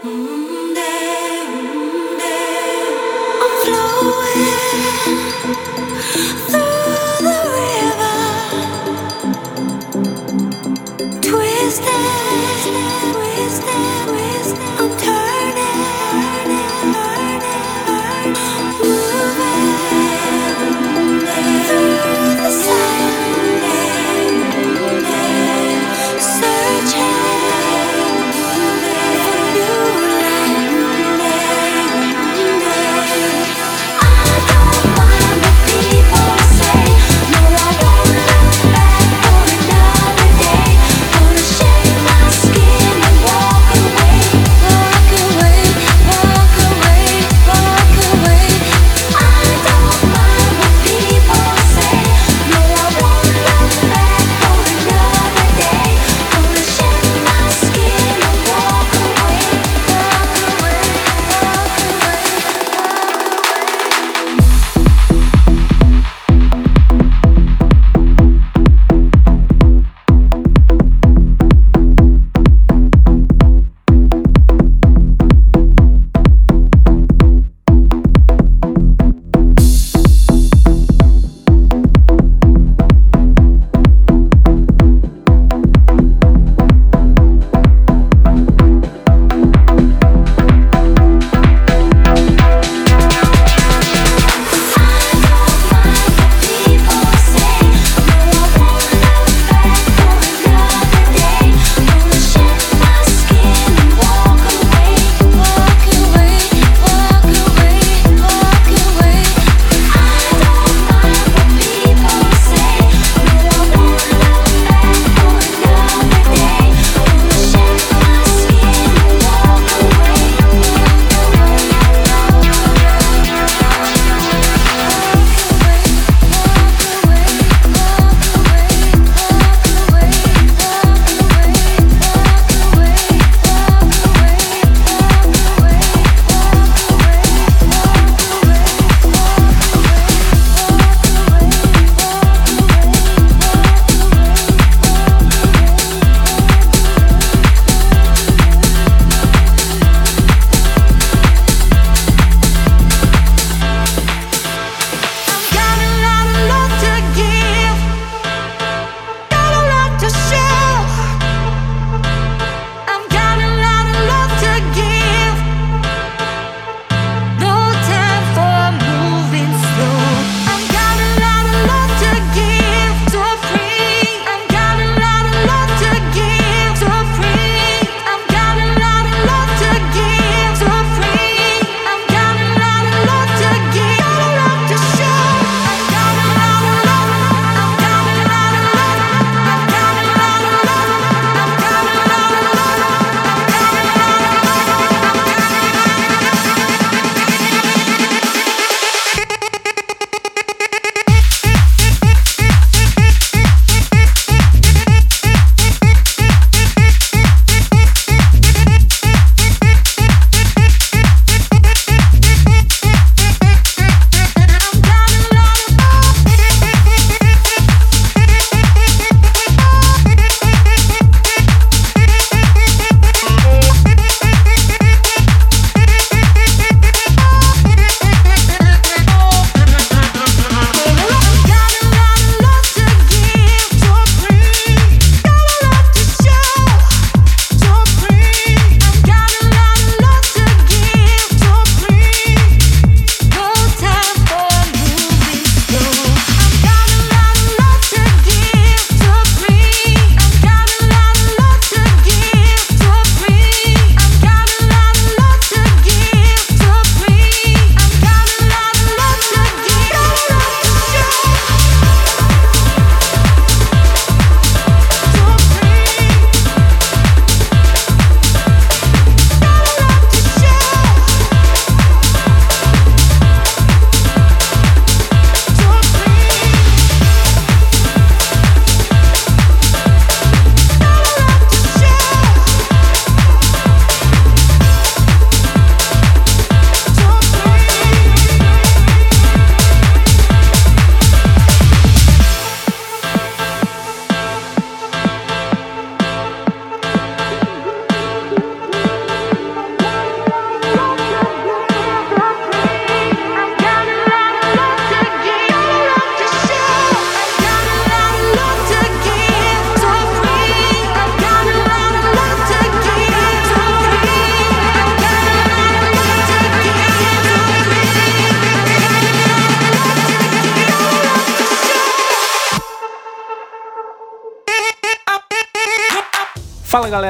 Flowing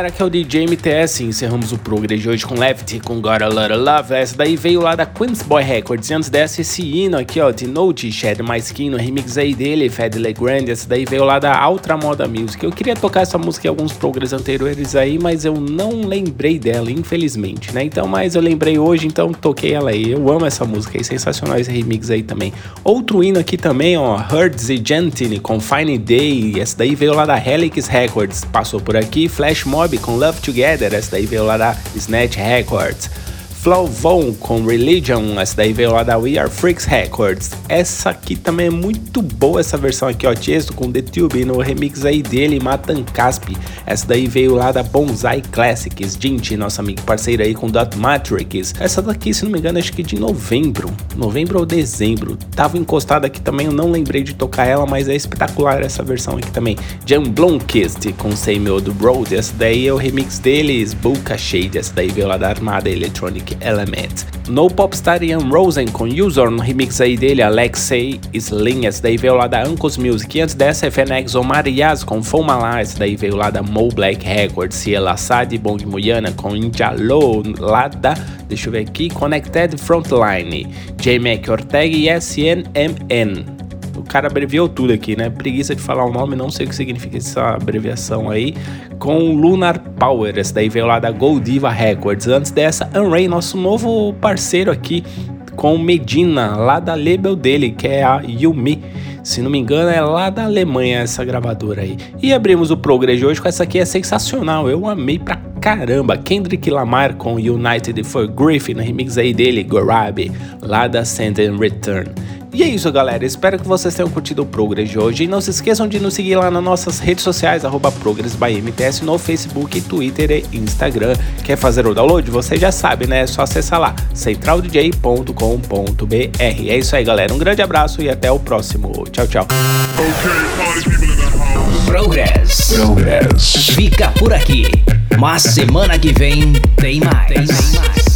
Galera, aqui é o DJ MTS. Encerramos o Progress de hoje com Left, com Got a Lot of Love. Essa daí veio lá da Queen's Boy Records. E antes dessa, esse hino aqui, ó, de Note, Shed My Skin, no remix aí dele, Fed Legrand. Essa daí veio lá da Ultra Moda Music. Eu queria tocar essa música em alguns Progress anteriores aí, mas eu não lembrei dela, infelizmente, né? Então, mas eu lembrei hoje, então toquei ela aí. Eu amo essa música aí, sensacional esse remix aí também. Outro hino aqui também, ó, Hertz e Gentile com Fine Day. Essa daí veio lá da Helix Records. Passou por aqui, Flash Mob com Love Together, essa daí veio lá da Snatch Records. Flavon com Religion, essa daí veio lá da We Are Freaks Records. Essa aqui também é muito boa, essa versão aqui, ó, Tiesto com The Tube no remix aí dele, Matan Caspi. Essa daí veio lá da Bonsai Classics, Jinty, nosso amigo parceiro aí com Dot Matrix. Essa daqui, se não me engano, acho que de novembro, novembro ou dezembro. Tava encostada aqui também, eu não lembrei de tocar ela, mas é espetacular essa versão aqui também. Jam Blomkist com Same Old Road, essa daí é o remix deles, Bulka Shade, essa daí veio lá da Armada Electronic Element. No Popstar Ian Rosen com User no remix aí dele, Alexei Slim, essa daí veio lá da Uncles Music. E antes dessa, FNX Omar Yaz com Fomala, essa daí veio lá da Mo Black Records. Ciela Sad Bong Muyana com Injalo, lá da, deixa eu ver aqui, Connected Frontline. J-Mac Ortega e SNMN cara abreviou tudo aqui, né? Preguiça de falar o nome, não sei o que significa essa abreviação aí. Com Lunar Power, essa daí veio lá da Goldiva Records. Antes dessa, Unray, nosso novo parceiro aqui, com Medina, lá da label dele, que é a Yumi. Se não me engano, é lá da Alemanha essa gravadora aí. E abrimos o Progress de hoje com essa aqui, é sensacional. Eu amei pra caramba. Kendrick Lamar com United for Griffin, remix aí dele, Gorabi, lá da Send and Return. E é isso, galera. Espero que vocês tenham curtido o Progress de hoje. E não se esqueçam de nos seguir lá nas nossas redes sociais, arroba ProgressByMTS, no Facebook, Twitter e Instagram. Quer fazer o download? Você já sabe, né? É só acessar lá, centraldj.com.br. É isso aí, galera. Um grande abraço e até o próximo. Tchau, tchau. Progress. Progress. Fica por aqui. Mas semana que vem tem mais. Tem mais.